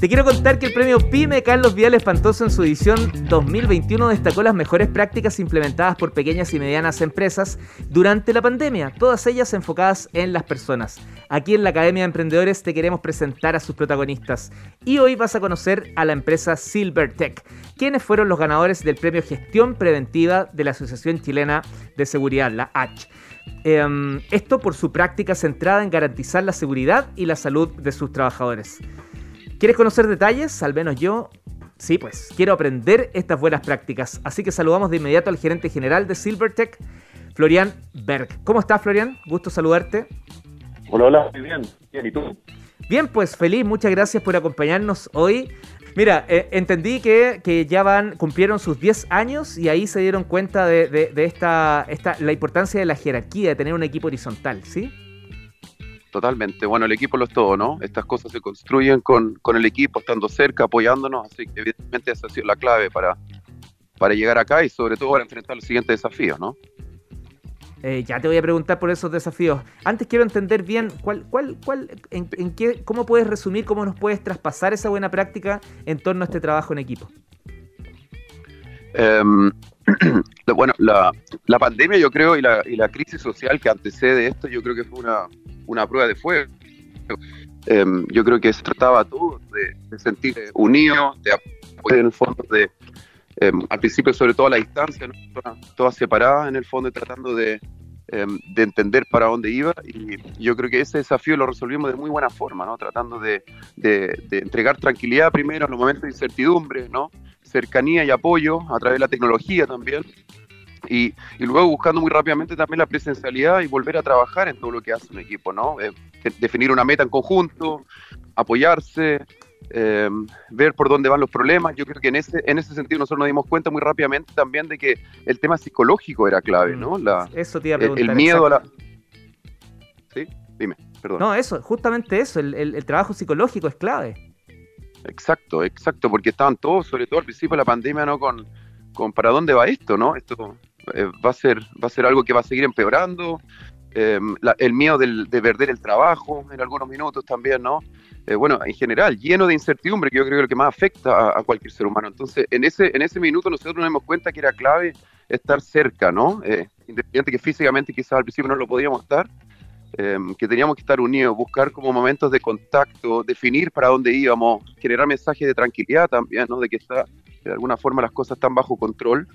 Te quiero contar que el premio PYME Carlos Vial Espantoso en su edición 2021 destacó las mejores prácticas implementadas por pequeñas y medianas empresas durante la pandemia, todas ellas enfocadas en las personas. Aquí en la Academia de Emprendedores te queremos presentar a sus protagonistas y hoy vas a conocer a la empresa SilverTech, quienes fueron los ganadores del premio Gestión Preventiva de la Asociación Chilena de Seguridad, la H. Em, esto por su práctica centrada en garantizar la seguridad y la salud de sus trabajadores. ¿Quieres conocer detalles? Al menos yo, sí, pues quiero aprender estas buenas prácticas. Así que saludamos de inmediato al gerente general de Silvertech, Florian Berg. ¿Cómo estás, Florian? Gusto saludarte. Hola, hola, muy bien. Bien, ¿y tú? Bien, pues feliz, muchas gracias por acompañarnos hoy. Mira, eh, entendí que, ya van, cumplieron sus 10 años y ahí se dieron cuenta de, esta, esta, la importancia de la jerarquía, de tener un equipo horizontal, ¿sí? Totalmente. Bueno, el equipo lo es todo, ¿no? Estas cosas se construyen con, el equipo, estando cerca, apoyándonos, así que evidentemente esa ha sido la clave para, para llegar acá y sobre todo para enfrentar los siguientes desafíos, ¿no? Eh, ya te voy a preguntar por esos desafíos. Antes quiero entender bien cuál, cuál, cuál, en, qué, cómo puedes resumir, cómo nos puedes traspasar esa buena práctica en torno a este trabajo en equipo. Em, bueno, la, la, pandemia yo creo y la, y la crisis social que antecede esto, yo creo que fue una, una prueba de fuego. Em, yo creo que se trataba todo de, de sentir unidos, de apoyar en el fondo, de em, al principio sobre todo a la distancia, todas, separadas en el fondo, tratando de, em, de entender para dónde iba. Y yo creo que ese desafío lo resolvimos de muy buena forma, ¿no? tratando de, de, de entregar tranquilidad primero en los momentos de incertidumbre, ¿no? cercanía y apoyo a través de la tecnología también y, luego buscando muy rápidamente también la presencialidad y volver a trabajar en todo lo que hace un equipo, ¿no? Eh, definir una meta en conjunto, apoyarse, eh, ver por dónde van los problemas. Yo creo que en ese, en ese sentido nosotros nos dimos cuenta muy rápidamente también de que el tema psicológico era clave, ¿no? Mm, la, eso te iba a preguntar. El, miedo a la... ¿Sí? Dime, perdón. No, eso, justamente eso, el, el trabajo psicológico es clave. Exacto, exacto, porque estaban todos, sobre todo al principio de la pandemia, ¿no? Con, con para dónde va esto, ¿no? Esto eh, va, a ser, va a ser algo que va a seguir empeorando. Em, el miedo de perder el trabajo en algunos minutos también, ¿no? Eh, bueno, en general, lleno de incertidumbre, que yo creo que es lo que más afecta a, cualquier ser humano. Entonces, en ese, en ese minuto nosotros nos dimos cuenta que era clave estar cerca, ¿no? Eh, independiente que físicamente quizás al principio no lo podíamos estar, em, que teníamos que estar unidos, buscar como momentos de contacto, definir para dónde íbamos, generar mensajes de tranquilidad también, ¿no? De que está, de alguna forma las cosas están bajo control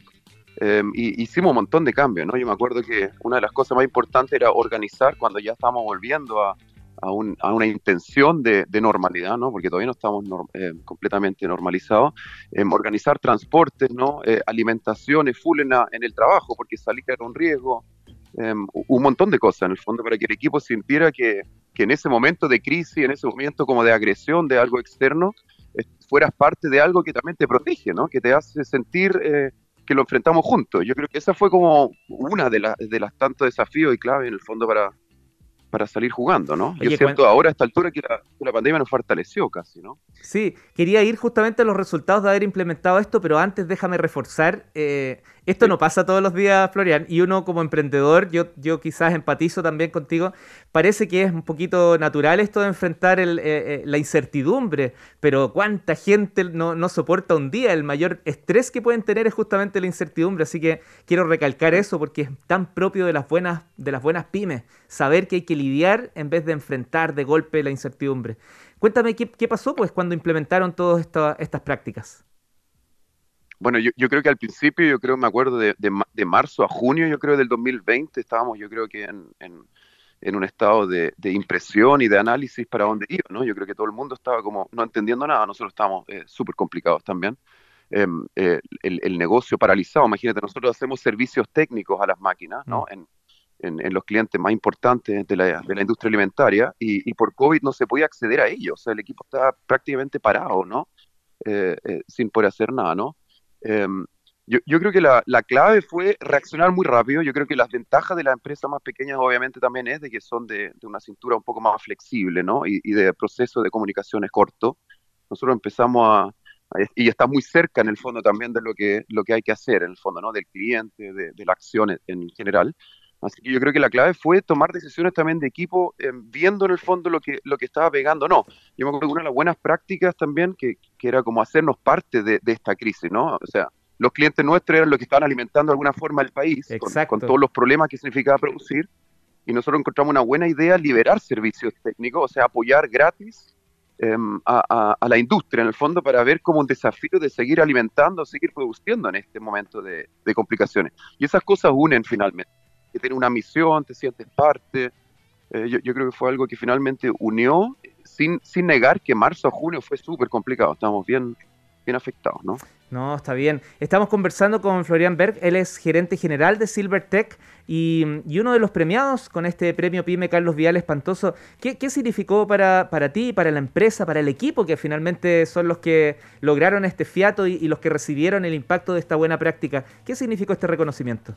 eh, y hicimos un montón de cambios, ¿no? Yo me acuerdo que una de las cosas más importantes era organizar cuando ya estábamos volviendo a, a, un, a una intención de, de, normalidad, ¿no? Porque todavía no estamos eh, completamente normalizados. Eh, organizar transportes, ¿no? alimentaciones full en, en, el trabajo, porque salir era un riesgo. un montón de cosas en el fondo para que el equipo sintiera que, que en ese momento de crisis, en ese momento como de agresión de algo externo, fueras parte de algo que también te protege, ¿no? Que te hace sentir que lo enfrentamos juntos. Yo creo que esa fue como una de, las de las tantos desafíos y clave en el fondo para, para salir jugando, ¿no? Yo siento ahora a esta altura que la, la, pandemia nos fortaleció casi, ¿no? Sí, quería ir justamente a los resultados de haber implementado esto, pero antes déjame reforzar eh, esto no pasa todos los días, Florian, y uno como emprendedor, yo, yo quizás empatizo también contigo, parece que es un poquito natural esto de enfrentar el, eh, eh, la incertidumbre, pero cuánta gente no, no, soporta un día, el mayor estrés que pueden tener es justamente la incertidumbre, así que quiero recalcar eso porque es tan propio de las buenas, de las buenas pymes, saber que hay que lidiar en vez de enfrentar de golpe la incertidumbre. Cuéntame qué, qué pasó pues cuando implementaron todas estas prácticas. Bueno, yo, yo, creo que al principio, yo creo, me acuerdo de, de, marzo a junio, yo creo, del 2020, estábamos, yo creo que en, en, un estado de, de, impresión y de análisis para dónde iba, ¿no? Yo creo que todo el mundo estaba como no entendiendo nada, nosotros estábamos eh, súper complicados también. Em, eh, el, el, negocio paralizado, imagínate, nosotros hacemos servicios técnicos a las máquinas, ¿no? Mm. En, en, en, los clientes más importantes de la, de la industria alimentaria y, y, por COVID no se podía acceder a ellos, o sea, el equipo estaba prácticamente parado, ¿no? Eh, sin poder hacer nada, ¿no? Em, yo, yo, creo que la, la, clave fue reaccionar muy rápido. Yo creo que las ventajas de las empresas más pequeñas obviamente también es de que son de, de una cintura un poco más flexible, ¿no? Y, y, de proceso de comunicaciones corto. Nosotros empezamos a, y está muy cerca en el fondo también de lo que, lo que hay que hacer, en el fondo, ¿no? Del cliente, de, de la acción en general. Así que yo creo que la clave fue tomar decisiones también de equipo, eh, viendo en el fondo lo que, lo que estaba pegando. No, yo me acuerdo que una de las buenas prácticas también, que, que era como hacernos parte de, de, esta crisis, ¿no? O sea, los clientes nuestros eran los que estaban alimentando de alguna forma el país, con, con, todos los problemas que significaba producir, y nosotros encontramos una buena idea liberar servicios técnicos, o sea, apoyar gratis eh, a, a, a, la industria en el fondo para ver como un desafío de seguir alimentando, seguir produciendo en este momento de, de complicaciones. Y esas cosas unen finalmente que tiene una misión, te sientes parte. Eh, yo, creo que fue algo que finalmente unió, sin, sin negar que marzo a junio fue súper complicado, estábamos bien, bien afectados, ¿no? No, está bien. Estamos conversando con Florian Berg, él es gerente general de Silvertech y, y, uno de los premiados con este premio PYME Carlos Vial Espantoso. ¿Qué, qué significó para, para ti, para la empresa, para el equipo, que finalmente son los que lograron este fiato y los que recibieron el impacto de esta buena práctica? ¿Qué significó este reconocimiento?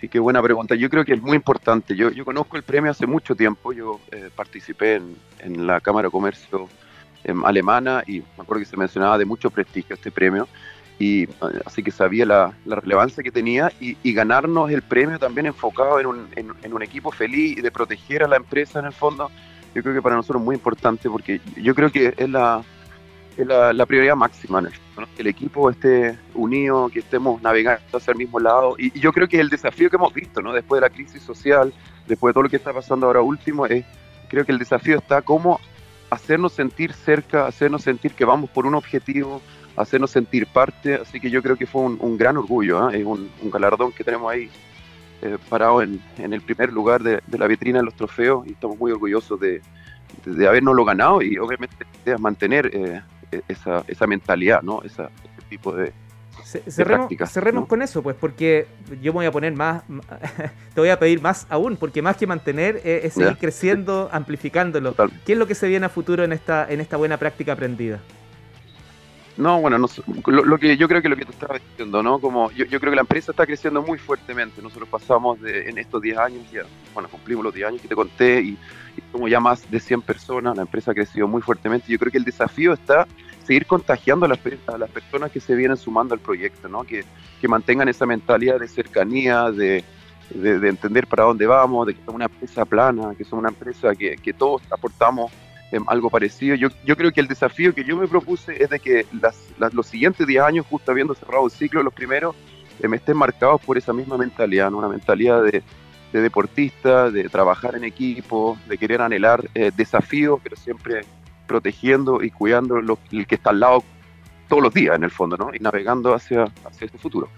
Sí, qué buena pregunta. Yo creo que es muy importante. Yo, yo conozco el premio hace mucho tiempo. Yo eh, participé en, en, la Cámara de Comercio eh, alemana y me acuerdo que se mencionaba de mucho prestigio este premio. Y eh, así que sabía la, la relevancia que tenía y, y, ganarnos el premio también enfocado en un, en, en un equipo feliz y de proteger a la empresa en el fondo. Yo creo que para nosotros es muy importante porque yo creo que es la, es la, prioridad máxima, ¿no? que el equipo esté unido, que estemos navegando hacia el mismo lado. Y, yo creo que el desafío que hemos visto, ¿no? después de la crisis social, después de todo lo que está pasando ahora último, es, creo que el desafío está cómo hacernos sentir cerca, hacernos sentir que vamos por un objetivo, hacernos sentir parte. Así que yo creo que fue un, gran orgullo, ¿eh? es un, galardón que tenemos ahí eh, parado en, en, el primer lugar de, de, la vitrina de los trofeos y estamos muy orgullosos de, de, de habernoslo ganado y obviamente de mantener eh, esa, esa mentalidad, ¿no? Esa, ese tipo de, cerremos, cerremos ¿no? con eso, pues, porque yo me voy a poner más, te voy a pedir más aún, porque más que mantener eh, es seguir creciendo, amplificándolo. Total. ¿Qué es lo que se viene a futuro en esta, en esta buena práctica aprendida? No, bueno, no, lo, lo, que yo creo que lo que tú estabas diciendo, ¿no? Como yo, yo creo que la empresa está creciendo muy fuertemente. Nosotros pasamos de, en estos 10 años, ya, bueno, cumplimos los 10 años que te conté y, y somos ya más de 100 personas. La empresa ha crecido muy fuertemente. Yo creo que el desafío está seguir contagiando a las, a las personas que se vienen sumando al proyecto, ¿no? Que, que mantengan esa mentalidad de cercanía, de, de, de, entender para dónde vamos, de que somos una empresa plana, que somos una empresa que, que todos aportamos eh, algo parecido. Yo, yo, creo que el desafío que yo me propuse es de que las, las, los siguientes 10 años, justo habiendo cerrado el ciclo, los primeros, eh, me estén marcados por esa misma mentalidad, ¿no? una mentalidad de, de, deportista, de trabajar en equipo, de querer anhelar eh, desafíos, pero siempre protegiendo y cuidando lo, el que está al lado todos los días, en el fondo, ¿no? y navegando hacia, hacia este futuro.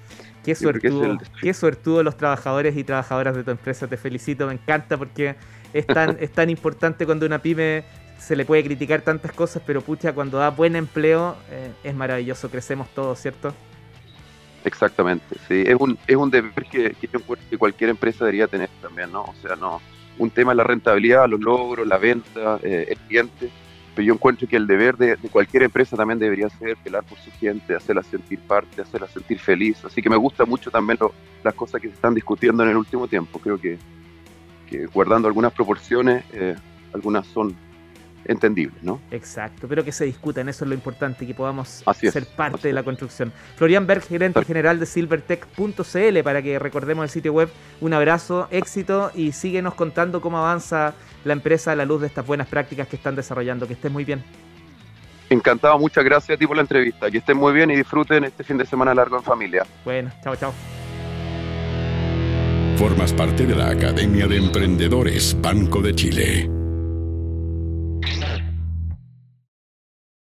Qué suertudo, qué suertudo los trabajadores y trabajadoras de tu empresa, te felicito, me encanta porque es tan, es tan importante cuando una pyme se le puede criticar tantas cosas, pero pucha, cuando da buen empleo eh, es maravilloso, crecemos todos, ¿cierto? Exactamente, sí, es un, es un deber que, que, que cualquier empresa debería tener también, ¿no? O sea, no, un tema es la rentabilidad, los logros, la venta, eh, el cliente, pero yo encuentro que el deber de, de, cualquier empresa también debería ser velar por su gente, hacerla sentir parte, hacerla sentir feliz, así que me gusta mucho también lo, las cosas que se están discutiendo en el último tiempo, creo que, que guardando algunas proporciones, eh, algunas son entendible, ¿no? Exacto, pero que se discutan, eso es lo importante, que podamos así ser es, parte de la construcción. Florian Berg, gerente general de silvertech.cl, para que recordemos el sitio web. Un abrazo, éxito y síguenos contando cómo avanza la empresa a la luz de estas buenas prácticas que están desarrollando. Que estés muy bien. Encantado, muchas gracias a ti por la entrevista. Que estén muy bien y disfruten este fin de semana largo en familia. Bueno, chao, chao. Formas parte de la Academia de Emprendedores Banco de Chile.